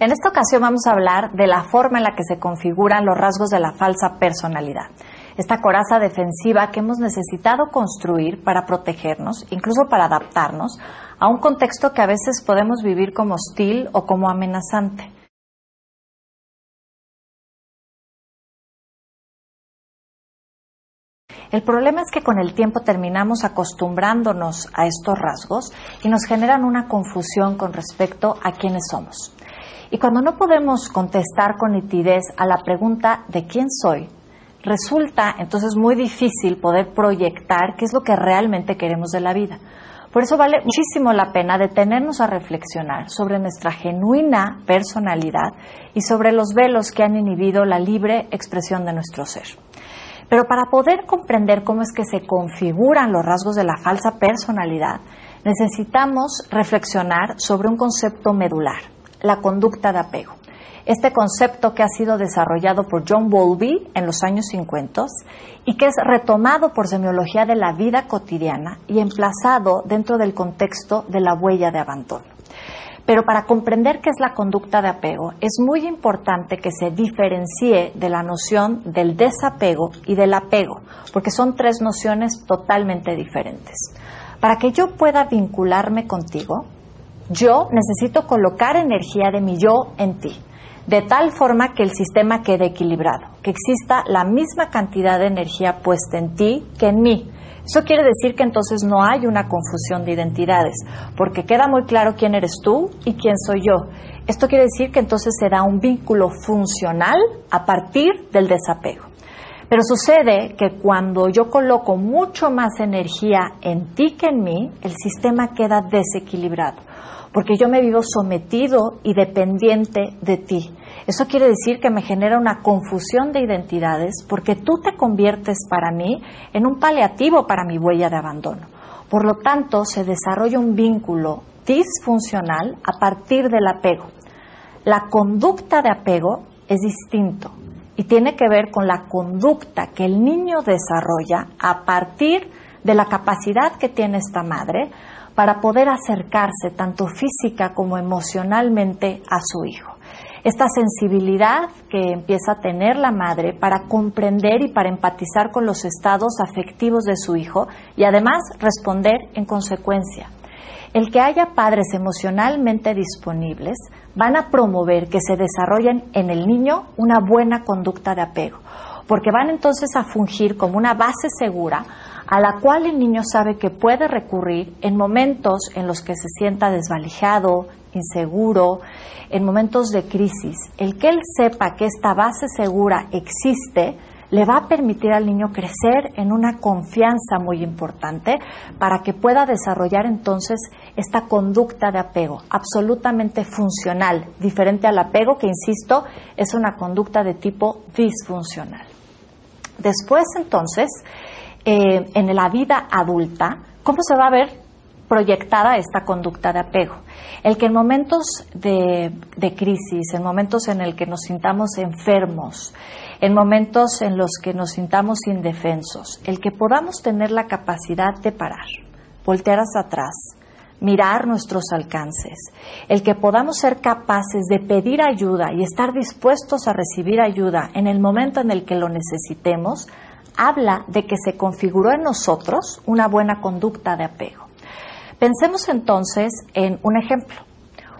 En esta ocasión vamos a hablar de la forma en la que se configuran los rasgos de la falsa personalidad. Esta coraza defensiva que hemos necesitado construir para protegernos, incluso para adaptarnos a un contexto que a veces podemos vivir como hostil o como amenazante. El problema es que con el tiempo terminamos acostumbrándonos a estos rasgos y nos generan una confusión con respecto a quiénes somos. Y cuando no podemos contestar con nitidez a la pregunta de quién soy, resulta entonces muy difícil poder proyectar qué es lo que realmente queremos de la vida. Por eso vale muchísimo la pena detenernos a reflexionar sobre nuestra genuina personalidad y sobre los velos que han inhibido la libre expresión de nuestro ser. Pero para poder comprender cómo es que se configuran los rasgos de la falsa personalidad, necesitamos reflexionar sobre un concepto medular, la conducta de apego. Este concepto que ha sido desarrollado por John Bowlby en los años 50 y que es retomado por semiología de la vida cotidiana y emplazado dentro del contexto de la huella de abandono. Pero para comprender qué es la conducta de apego, es muy importante que se diferencie de la noción del desapego y del apego, porque son tres nociones totalmente diferentes. Para que yo pueda vincularme contigo, yo necesito colocar energía de mi yo en ti, de tal forma que el sistema quede equilibrado, que exista la misma cantidad de energía puesta en ti que en mí. Eso quiere decir que entonces no hay una confusión de identidades, porque queda muy claro quién eres tú y quién soy yo. Esto quiere decir que entonces se da un vínculo funcional a partir del desapego. Pero sucede que cuando yo coloco mucho más energía en ti que en mí, el sistema queda desequilibrado porque yo me vivo sometido y dependiente de ti. Eso quiere decir que me genera una confusión de identidades porque tú te conviertes para mí en un paliativo para mi huella de abandono. Por lo tanto, se desarrolla un vínculo disfuncional a partir del apego. La conducta de apego es distinto y tiene que ver con la conducta que el niño desarrolla a partir de la capacidad que tiene esta madre para poder acercarse tanto física como emocionalmente a su hijo. Esta sensibilidad que empieza a tener la madre para comprender y para empatizar con los estados afectivos de su hijo y además responder en consecuencia. El que haya padres emocionalmente disponibles van a promover que se desarrollen en el niño una buena conducta de apego, porque van entonces a fungir como una base segura a la cual el niño sabe que puede recurrir en momentos en los que se sienta desvalijado, inseguro, en momentos de crisis. El que él sepa que esta base segura existe le va a permitir al niño crecer en una confianza muy importante para que pueda desarrollar entonces esta conducta de apego absolutamente funcional, diferente al apego que, insisto, es una conducta de tipo disfuncional. Después entonces, eh, en la vida adulta, ¿cómo se va a ver proyectada esta conducta de apego? El que en momentos de, de crisis, en momentos en el que nos sintamos enfermos, en momentos en los que nos sintamos indefensos, el que podamos tener la capacidad de parar, voltear hacia atrás, mirar nuestros alcances, el que podamos ser capaces de pedir ayuda y estar dispuestos a recibir ayuda en el momento en el que lo necesitemos, habla de que se configuró en nosotros una buena conducta de apego. Pensemos entonces en un ejemplo.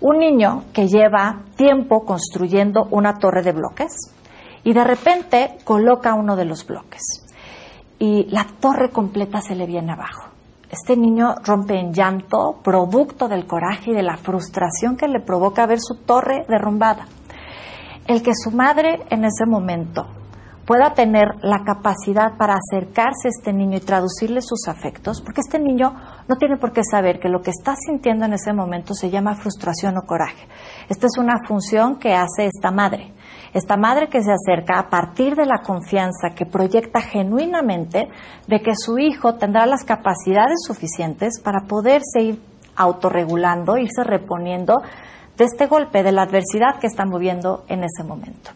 Un niño que lleva tiempo construyendo una torre de bloques y de repente coloca uno de los bloques y la torre completa se le viene abajo. Este niño rompe en llanto, producto del coraje y de la frustración que le provoca ver su torre derrumbada. El que su madre en ese momento pueda tener la capacidad para acercarse a este niño y traducirle sus afectos, porque este niño no tiene por qué saber que lo que está sintiendo en ese momento se llama frustración o coraje. Esta es una función que hace esta madre. Esta madre que se acerca a partir de la confianza que proyecta genuinamente de que su hijo tendrá las capacidades suficientes para poderse ir autorregulando, irse reponiendo de este golpe, de la adversidad que están viviendo en ese momento.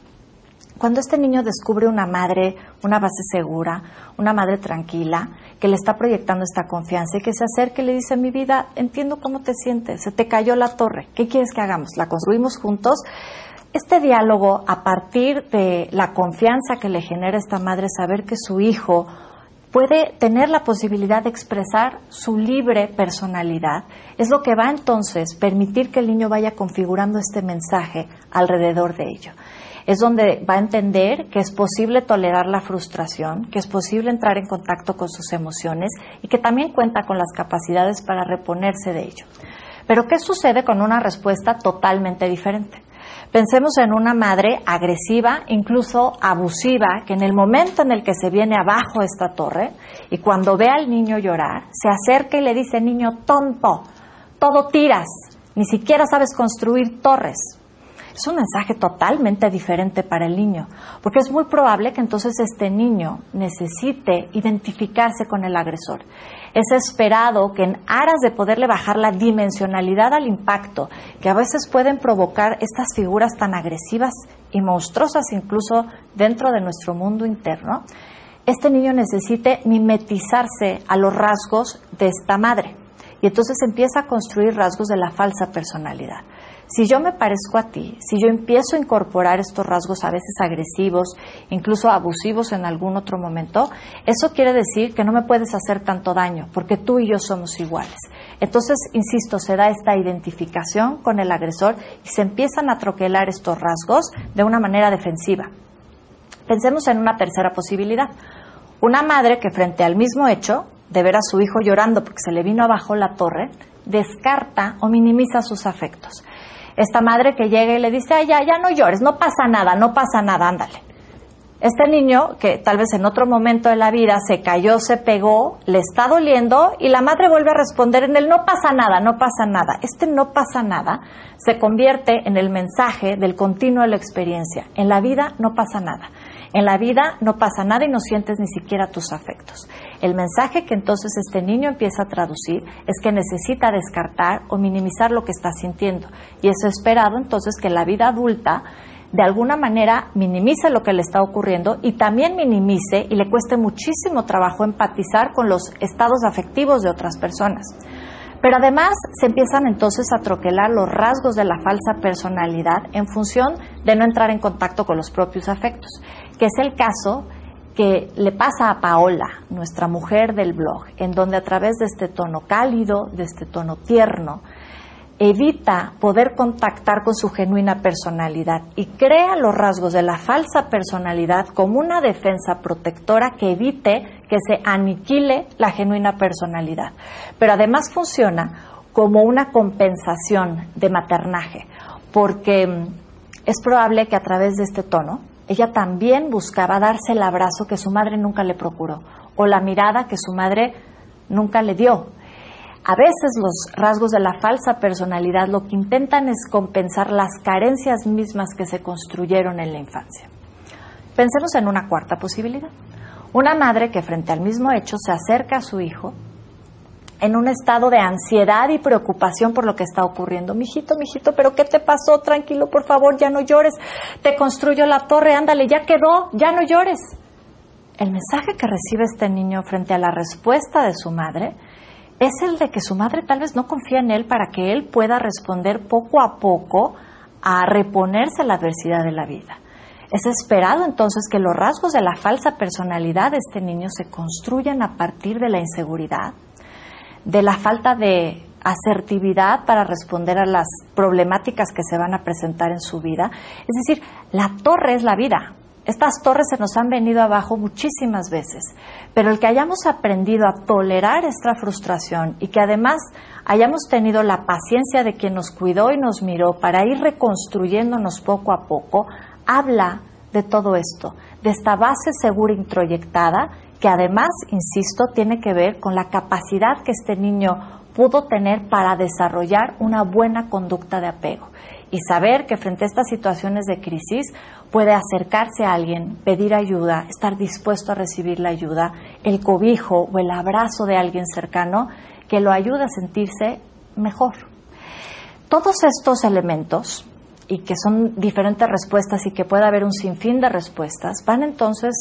Cuando este niño descubre una madre, una base segura, una madre tranquila, que le está proyectando esta confianza y que se acerca y le dice, mi vida, entiendo cómo te sientes, se te cayó la torre, ¿qué quieres que hagamos? ¿La construimos juntos? Este diálogo, a partir de la confianza que le genera esta madre saber que su hijo puede tener la posibilidad de expresar su libre personalidad, es lo que va entonces permitir que el niño vaya configurando este mensaje alrededor de ello es donde va a entender que es posible tolerar la frustración, que es posible entrar en contacto con sus emociones y que también cuenta con las capacidades para reponerse de ello. Pero ¿qué sucede con una respuesta totalmente diferente? Pensemos en una madre agresiva, incluso abusiva, que en el momento en el que se viene abajo esta torre y cuando ve al niño llorar, se acerca y le dice, niño tonto, todo tiras, ni siquiera sabes construir torres, es un mensaje totalmente diferente para el niño, porque es muy probable que entonces este niño necesite identificarse con el agresor. Es esperado que en aras de poderle bajar la dimensionalidad al impacto que a veces pueden provocar estas figuras tan agresivas y monstruosas incluso dentro de nuestro mundo interno, este niño necesite mimetizarse a los rasgos de esta madre. Y entonces empieza a construir rasgos de la falsa personalidad. Si yo me parezco a ti, si yo empiezo a incorporar estos rasgos a veces agresivos, incluso abusivos en algún otro momento, eso quiere decir que no me puedes hacer tanto daño, porque tú y yo somos iguales. Entonces, insisto, se da esta identificación con el agresor y se empiezan a troquelar estos rasgos de una manera defensiva. Pensemos en una tercera posibilidad. Una madre que frente al mismo hecho, de ver a su hijo llorando porque se le vino abajo la torre, descarta o minimiza sus afectos esta madre que llega y le dice, ay, ya, ya no llores, no pasa nada, no pasa nada, ándale. Este niño, que tal vez en otro momento de la vida se cayó, se pegó, le está doliendo y la madre vuelve a responder en el no pasa nada, no pasa nada. Este no pasa nada se convierte en el mensaje del continuo de la experiencia. En la vida no pasa nada. En la vida no pasa nada y no sientes ni siquiera tus afectos. El mensaje que entonces este niño empieza a traducir es que necesita descartar o minimizar lo que está sintiendo. Y es esperado entonces que la vida adulta de alguna manera minimice lo que le está ocurriendo y también minimice y le cueste muchísimo trabajo empatizar con los estados afectivos de otras personas. Pero además se empiezan entonces a troquelar los rasgos de la falsa personalidad en función de no entrar en contacto con los propios afectos, que es el caso que le pasa a Paola, nuestra mujer del blog, en donde a través de este tono cálido, de este tono tierno, evita poder contactar con su genuina personalidad y crea los rasgos de la falsa personalidad como una defensa protectora que evite que se aniquile la genuina personalidad. Pero además funciona como una compensación de maternaje, porque mm, es probable que a través de este tono ella también buscaba darse el abrazo que su madre nunca le procuró o la mirada que su madre nunca le dio. A veces los rasgos de la falsa personalidad lo que intentan es compensar las carencias mismas que se construyeron en la infancia. Pensemos en una cuarta posibilidad. Una madre que frente al mismo hecho se acerca a su hijo en un estado de ansiedad y preocupación por lo que está ocurriendo. Mijito, mijito, pero ¿qué te pasó? Tranquilo, por favor, ya no llores. Te construyo la torre, ándale, ya quedó, ya no llores. El mensaje que recibe este niño frente a la respuesta de su madre es el de que su madre tal vez no confía en él para que él pueda responder poco a poco a reponerse a la adversidad de la vida. Es esperado entonces que los rasgos de la falsa personalidad de este niño se construyan a partir de la inseguridad, de la falta de asertividad para responder a las problemáticas que se van a presentar en su vida. Es decir, la torre es la vida, estas torres se nos han venido abajo muchísimas veces, pero el que hayamos aprendido a tolerar esta frustración y que además hayamos tenido la paciencia de quien nos cuidó y nos miró para ir reconstruyéndonos poco a poco, habla de todo esto, de esta base segura introyectada que además, insisto, tiene que ver con la capacidad que este niño pudo tener para desarrollar una buena conducta de apego y saber que frente a estas situaciones de crisis puede acercarse a alguien, pedir ayuda, estar dispuesto a recibir la ayuda, el cobijo o el abrazo de alguien cercano que lo ayude a sentirse mejor. Todos estos elementos y que son diferentes respuestas y que puede haber un sinfín de respuestas, van entonces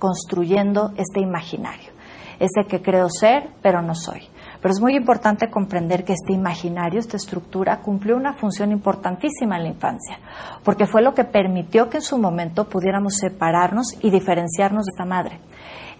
construyendo este imaginario, ese que creo ser, pero no soy. Pero es muy importante comprender que este imaginario, esta estructura, cumplió una función importantísima en la infancia, porque fue lo que permitió que en su momento pudiéramos separarnos y diferenciarnos de esta madre.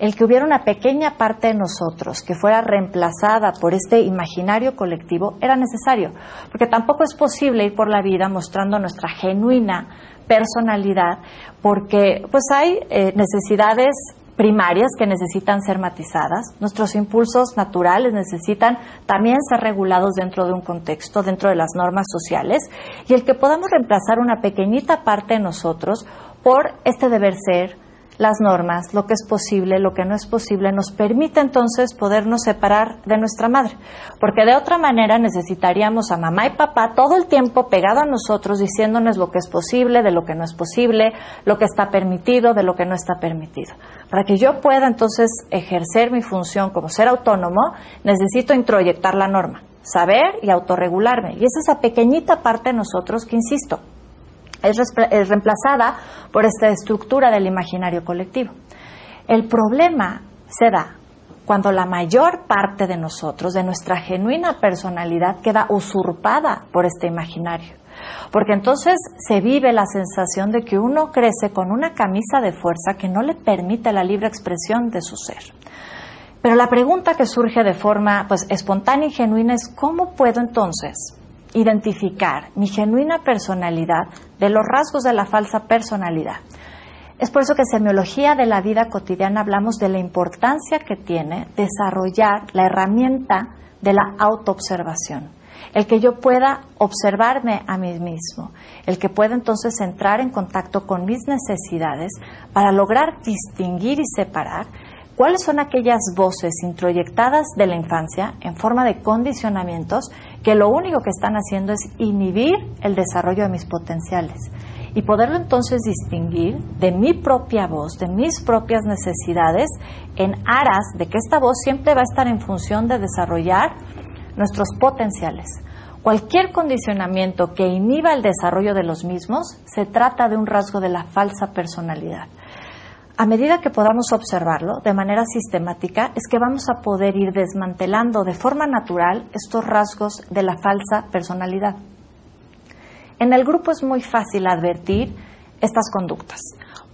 El que hubiera una pequeña parte de nosotros que fuera reemplazada por este imaginario colectivo era necesario, porque tampoco es posible ir por la vida mostrando nuestra genuina personalidad, porque pues hay eh, necesidades primarias que necesitan ser matizadas. Nuestros impulsos naturales necesitan también ser regulados dentro de un contexto, dentro de las normas sociales, y el que podamos reemplazar una pequeñita parte de nosotros por este deber ser, las normas, lo que es posible, lo que no es posible, nos permite entonces podernos separar de nuestra madre. Porque de otra manera necesitaríamos a mamá y papá todo el tiempo pegado a nosotros diciéndonos lo que es posible, de lo que no es posible, lo que está permitido, de lo que no está permitido. Para que yo pueda entonces ejercer mi función como ser autónomo, necesito introyectar la norma, saber y autorregularme. Y es esa pequeñita parte de nosotros que, insisto, es reemplazada por esta estructura del imaginario colectivo. El problema se da cuando la mayor parte de nosotros, de nuestra genuina personalidad, queda usurpada por este imaginario. Porque entonces se vive la sensación de que uno crece con una camisa de fuerza que no le permite la libre expresión de su ser. Pero la pregunta que surge de forma pues, espontánea y genuina es ¿cómo puedo entonces identificar mi genuina personalidad de los rasgos de la falsa personalidad. Es por eso que en semiología de la vida cotidiana hablamos de la importancia que tiene desarrollar la herramienta de la autoobservación. El que yo pueda observarme a mí mismo, el que pueda entonces entrar en contacto con mis necesidades para lograr distinguir y separar cuáles son aquellas voces introyectadas de la infancia en forma de condicionamientos que lo único que están haciendo es inhibir el desarrollo de mis potenciales y poderlo entonces distinguir de mi propia voz, de mis propias necesidades, en aras de que esta voz siempre va a estar en función de desarrollar nuestros potenciales. Cualquier condicionamiento que inhiba el desarrollo de los mismos se trata de un rasgo de la falsa personalidad a medida que podamos observarlo de manera sistemática, es que vamos a poder ir desmantelando de forma natural estos rasgos de la falsa personalidad. En el grupo es muy fácil advertir estas conductas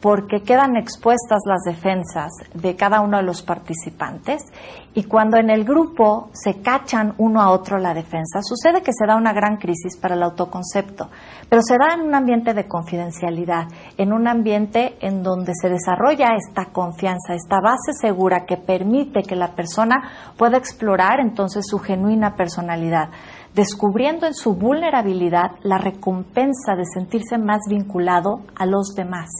porque quedan expuestas las defensas de cada uno de los participantes y cuando en el grupo se cachan uno a otro la defensa, sucede que se da una gran crisis para el autoconcepto, pero se da en un ambiente de confidencialidad, en un ambiente en donde se desarrolla esta confianza, esta base segura que permite que la persona pueda explorar entonces su genuina personalidad descubriendo en su vulnerabilidad la recompensa de sentirse más vinculado a los demás.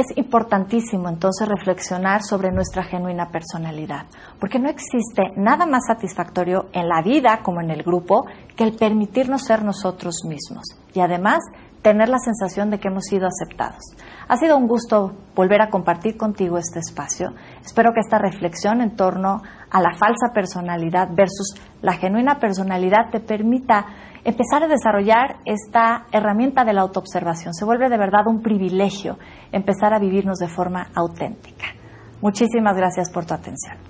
Es importantísimo entonces reflexionar sobre nuestra genuina personalidad, porque no existe nada más satisfactorio en la vida como en el grupo que el permitirnos ser nosotros mismos. Y además tener la sensación de que hemos sido aceptados. Ha sido un gusto volver a compartir contigo este espacio. Espero que esta reflexión en torno a la falsa personalidad versus la genuina personalidad te permita empezar a desarrollar esta herramienta de la autoobservación. Se vuelve de verdad un privilegio empezar a vivirnos de forma auténtica. Muchísimas gracias por tu atención.